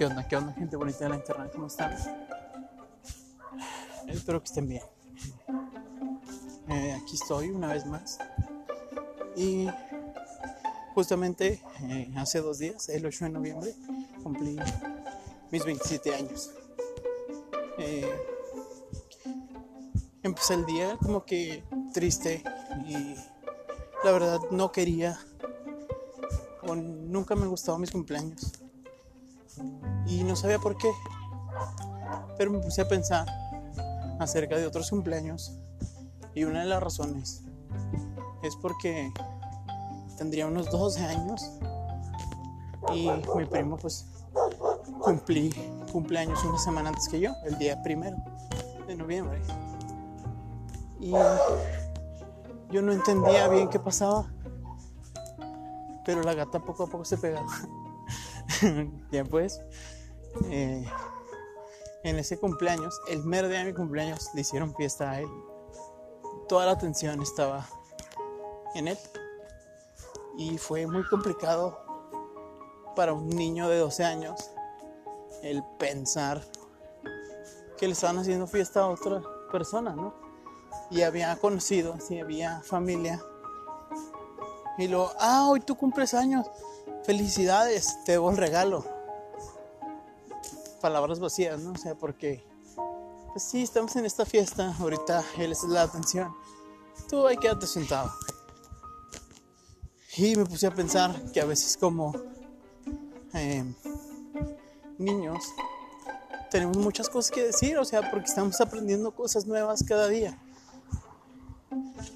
¿Qué onda? ¿Qué onda, gente bonita de la internet? ¿Cómo están? Espero que estén bien. Eh, aquí estoy una vez más. Y justamente eh, hace dos días, el 8 de noviembre, cumplí mis 27 años. Eh, empecé el día como que triste y la verdad no quería o nunca me gustaban mis cumpleaños y no sabía por qué pero me puse a pensar acerca de otros cumpleaños y una de las razones es porque tendría unos 12 años y mi primo pues cumplí cumpleaños una semana antes que yo, el día primero de noviembre. Y yo no entendía bien qué pasaba, pero la gata poco a poco se pegaba. ya pues, eh, en ese cumpleaños, el mero día de mi cumpleaños, le hicieron fiesta a él. Toda la atención estaba en él. Y fue muy complicado para un niño de 12 años el pensar que le estaban haciendo fiesta a otra persona, ¿no? Y había conocido, sí, había familia. Y luego, ah, hoy tú cumples años. Felicidades, te debo el regalo. Palabras vacías, ¿no? O sea, porque, pues sí, estamos en esta fiesta. Ahorita él es la atención. Tú ahí quédate sentado. Y me puse a pensar que a veces como eh, niños tenemos muchas cosas que decir, o sea, porque estamos aprendiendo cosas nuevas cada día.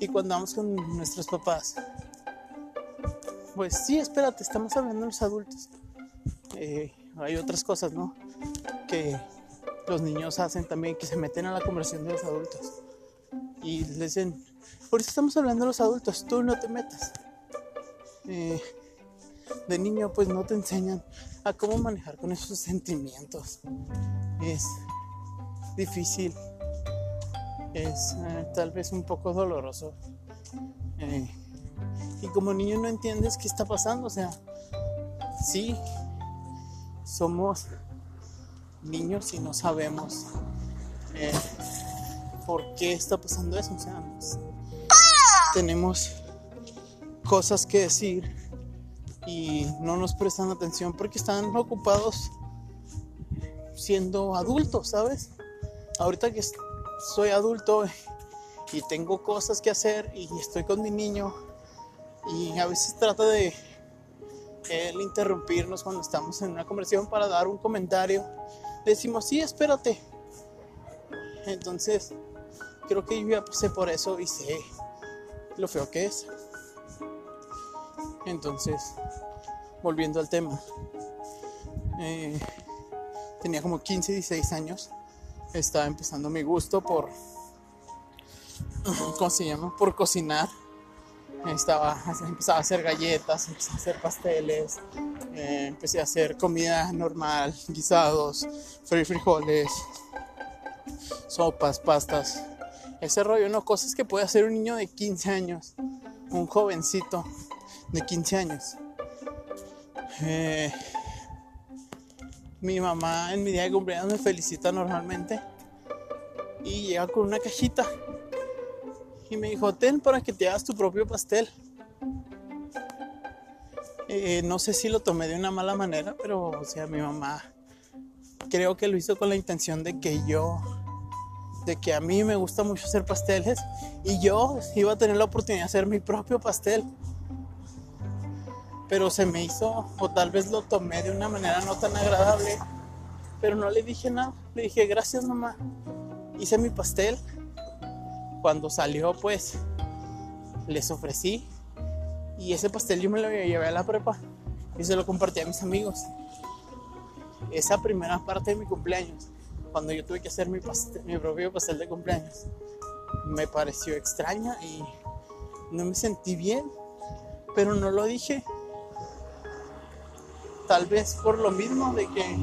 Y cuando vamos con nuestros papás, pues sí, espérate, estamos hablando de los adultos. Eh, hay otras cosas, ¿no? Que los niños hacen también, que se meten a la conversación de los adultos. Y les dicen, ahorita estamos hablando de los adultos, tú no te metas. Eh, de niño pues no te enseñan a cómo manejar con esos sentimientos. Es difícil, es eh, tal vez un poco doloroso. Eh, y como niño no entiendes qué está pasando, o sea, sí, somos niños y no sabemos eh, por qué está pasando eso, o sea, tenemos cosas que decir y no nos prestan atención porque están ocupados siendo adultos, ¿sabes? Ahorita que soy adulto y tengo cosas que hacer y estoy con mi niño y a veces trata de él interrumpirnos cuando estamos en una conversación para dar un comentario. decimos, sí, espérate. Entonces, creo que yo ya pasé por eso y sé lo feo que es. Entonces, volviendo al tema, eh, tenía como 15, 16 años, estaba empezando mi gusto por, ¿cómo se llama? Por cocinar. Estaba, empezaba a hacer galletas, empecé a hacer pasteles, eh, empecé a hacer comida normal, guisados, frijoles, sopas, pastas, ese rollo, ¿no? Cosas que puede hacer un niño de 15 años, un jovencito de 15 años. Eh, mi mamá en mi día de cumpleaños me felicita normalmente y llega con una cajita y me dijo, ten para que te hagas tu propio pastel. Eh, no sé si lo tomé de una mala manera, pero o sea, mi mamá creo que lo hizo con la intención de que yo, de que a mí me gusta mucho hacer pasteles y yo iba a tener la oportunidad de hacer mi propio pastel pero se me hizo, o tal vez lo tomé de una manera no tan agradable, pero no le dije nada, le dije gracias mamá, hice mi pastel, cuando salió pues les ofrecí y ese pastel yo me lo llevé a la prepa y se lo compartí a mis amigos. Esa primera parte de mi cumpleaños, cuando yo tuve que hacer mi, propio pastel de cumpleaños, me pareció extraña y no me sentí bien, pero no lo dije Tal vez por lo mismo de que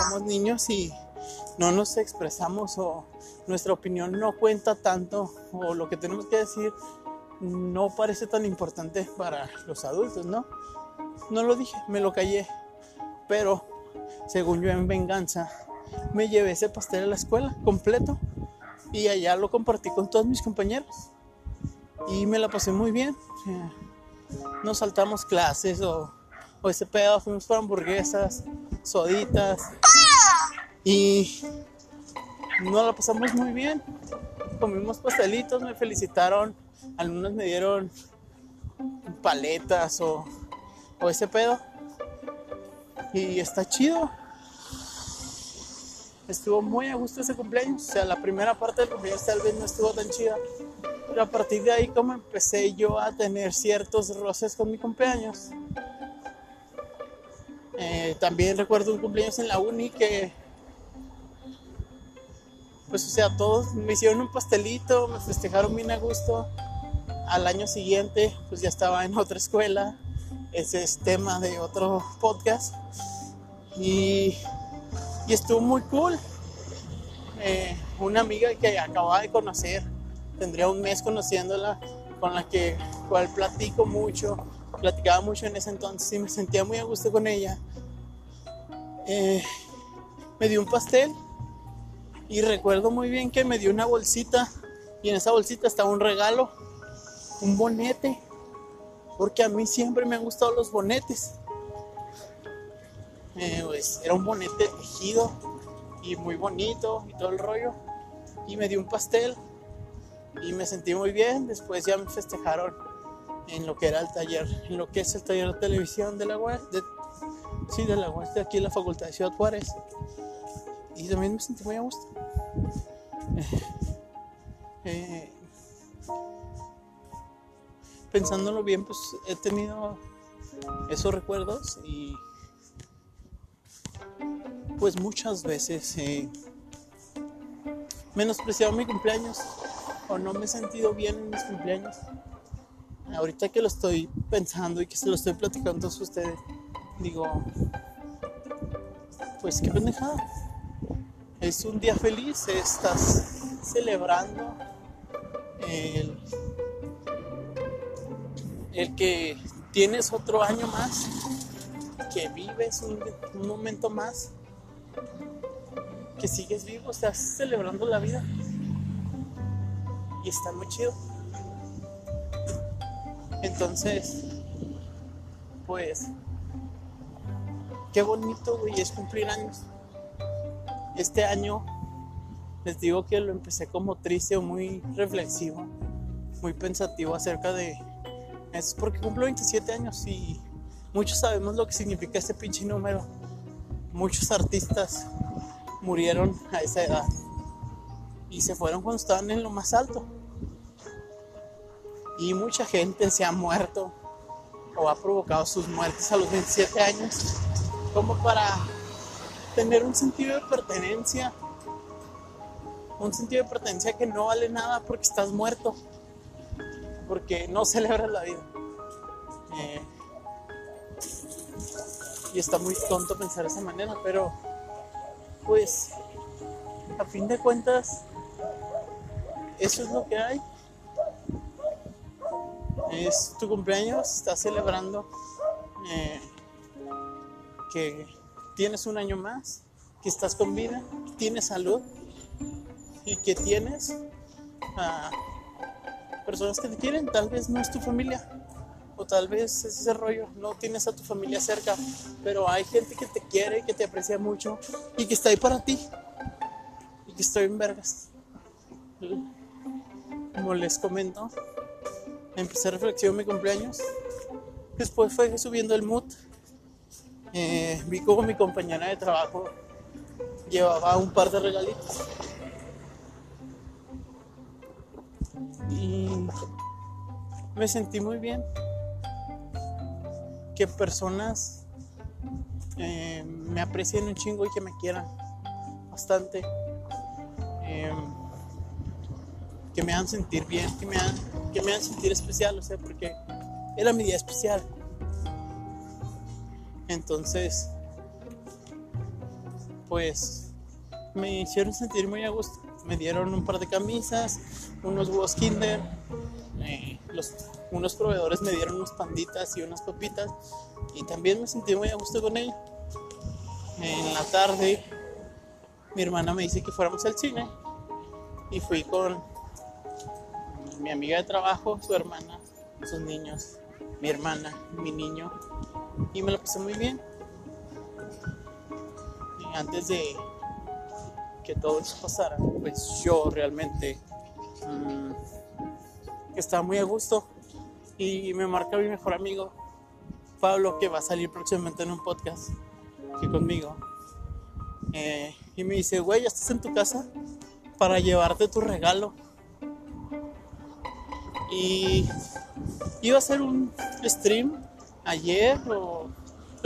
somos niños y no nos expresamos o nuestra opinión no cuenta tanto o lo que tenemos que decir no parece tan importante para los adultos, ¿no? No lo dije, me lo callé, pero según yo en venganza, me llevé ese pastel a la escuela completo y allá lo compartí con todos mis compañeros y me la pasé muy bien. Nos saltamos clases o, o ese pedo, fuimos por hamburguesas, soditas y nos la pasamos muy bien. Comimos pastelitos, me felicitaron, algunos me dieron paletas o, o ese pedo. Y está chido. Estuvo muy a gusto ese cumpleaños. O sea, la primera parte del cumpleaños tal vez no estuvo tan chida. Pero a partir de ahí como empecé yo a tener ciertos roces con mi cumpleaños. Eh, también recuerdo un cumpleaños en la uni que pues o sea, todos me hicieron un pastelito, me festejaron bien a gusto. Al año siguiente, pues ya estaba en otra escuela. Ese es tema de otro podcast. Y, y estuvo muy cool. Eh, una amiga que acababa de conocer, tendría un mes conociéndola, con la que cual platico mucho, platicaba mucho en ese entonces y me sentía muy a gusto con ella. Eh, me dio un pastel y recuerdo muy bien que me dio una bolsita y en esa bolsita estaba un regalo, un bonete, porque a mí siempre me han gustado los bonetes. Eh, pues, era un bonete tejido y muy bonito y todo el rollo. Y me dio un pastel y me sentí muy bien. Después ya me festejaron en lo que era el taller, en lo que es el taller de televisión de la UAS, sí, de la UAS, de aquí en la Facultad de Ciudad Juárez. Y también me sentí muy a gusto. Eh, pensándolo bien, pues he tenido esos recuerdos y pues muchas veces he menospreciado mi cumpleaños o no me he sentido bien en mis cumpleaños. Ahorita que lo estoy pensando y que se lo estoy platicando a ustedes, digo, pues qué pendejada es un día feliz, estás celebrando el, que tienes otro año más, que vives un, un momento más, que sigues vivo, estás celebrando la vida y está muy chido. Entonces, pues, qué bonito, güey, es cumplir años. Este año les digo que lo empecé como triste o muy reflexivo, muy pensativo acerca de eso, porque cumplo 27 años y muchos sabemos lo que significa este pinche número. Muchos artistas murieron a esa edad y se fueron cuando estaban en lo más alto. Y mucha gente se ha muerto o ha provocado sus muertes a los 27 años como para tener un sentido de pertenencia, un sentido de pertenencia que no vale nada porque estás muerto, porque no celebras la vida. Eh, y está muy tonto pensar de esa manera, pero pues a fin de cuentas eso es lo que hay. Es tu cumpleaños, estás celebrando eh, que tienes un año más, que estás con vida, tienes salud y que tienes a personas que te quieren. Tal vez no es tu familia o tal vez es ese rollo, no tienes a tu familia cerca, pero hay gente que te quiere, que te aprecia mucho y que está ahí para ti y que estoy en vergas. Como les comento, empecé a reflexionar mi cumpleaños. Después fue subiendo el mood eh, vi como mi compañera de trabajo llevaba un par de regalitos. Y me sentí muy bien. Que personas eh, me aprecien un chingo y que me quieran bastante. Em, que me hagan sentir bien, que me hagan, que me hagan sentir especial, o sea, porque era mi día especial. Entonces, pues me hicieron sentir muy a gusto. Me dieron un par de camisas, unos huevos Kinder, eh, unos proveedores me dieron unos panditas y unas papitas y también me sentí muy a gusto con ella. en la tarde mi hermana me dice que fuéramos al cine y fui con mi amiga de trabajo, su hermana, sus niños, mi hermana, mi niño y me lo pasé muy bien. Y antes de que todo eso pasara, pues yo realmente mmm, estaba muy a gusto y me marca mi mejor amigo Pablo que va a salir próximamente en un podcast que conmigo eh, y me dice güey ya estás en tu casa para llevarte tu regalo y iba a hacer un stream ayer lo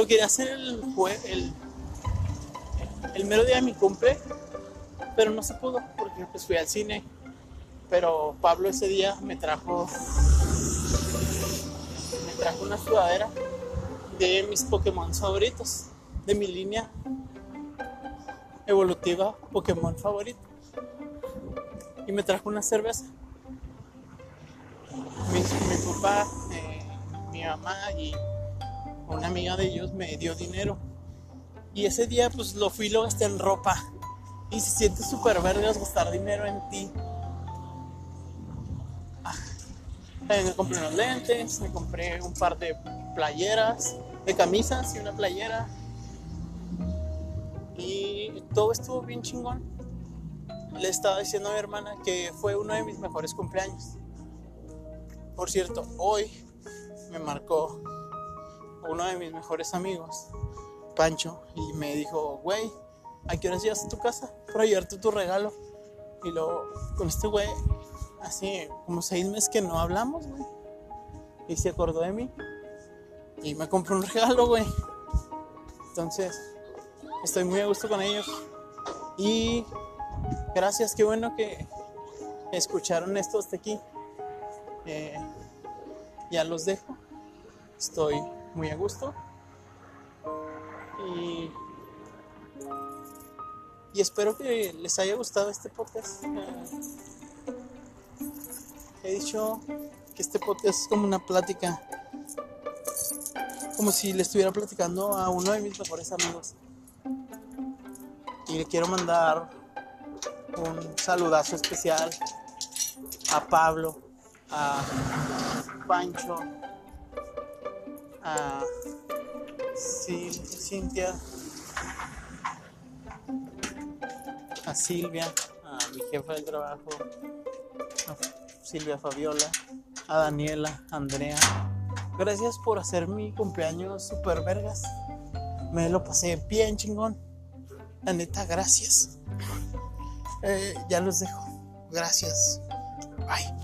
quería hacer el, el, el mero día de mi cumple pero no se pudo porque pues fui al cine. Pero Pablo ese día me trajo me trajo una sudadera de mis Pokémon favoritos de mi línea evolutiva Pokémon favorito. Y me trajo una cerveza. Mi, mi papá mamá y una amiga de ellos me dio dinero y ese día pues lo fui y lo gasté en ropa y se siente súper vergas gastar dinero en ti me compré unos lentes, me compré un par de playeras, de camisas y una playera. Y todo estuvo bien chingón. Le estaba diciendo a mi hermana que fue uno de mis mejores cumpleaños. Por cierto, hoy me marcó uno de mis mejores amigos, Pancho, y me dijo, güey, ¿a qué hora llegas a tu casa para llevarte tu regalo? Y luego, con este güey, así como seis meses que no hablamos, güey. Y se acordó de mí. Y me compró un regalo, güey. Entonces, estoy muy a gusto con ellos. Y gracias, qué bueno que escucharon esto hasta aquí. Eh, ya los dejo. Estoy muy a gusto. Y, espero que les haya gustado este podcast. He dicho que este podcast es como una plática, como si le estuviera platicando a uno de mis mejores amigos. Y le quiero mandar un saludazo especial a Pablo, a Pancho, a Cintia, a Silvia, a mi jefa del trabajo, Silvia Fabiola, a Daniela, Andrea. Gracias por hacer mi cumpleaños super vergas. Me lo pasé bien chingón. La gracias. Eh, ya los dejo. Gracias. Bye.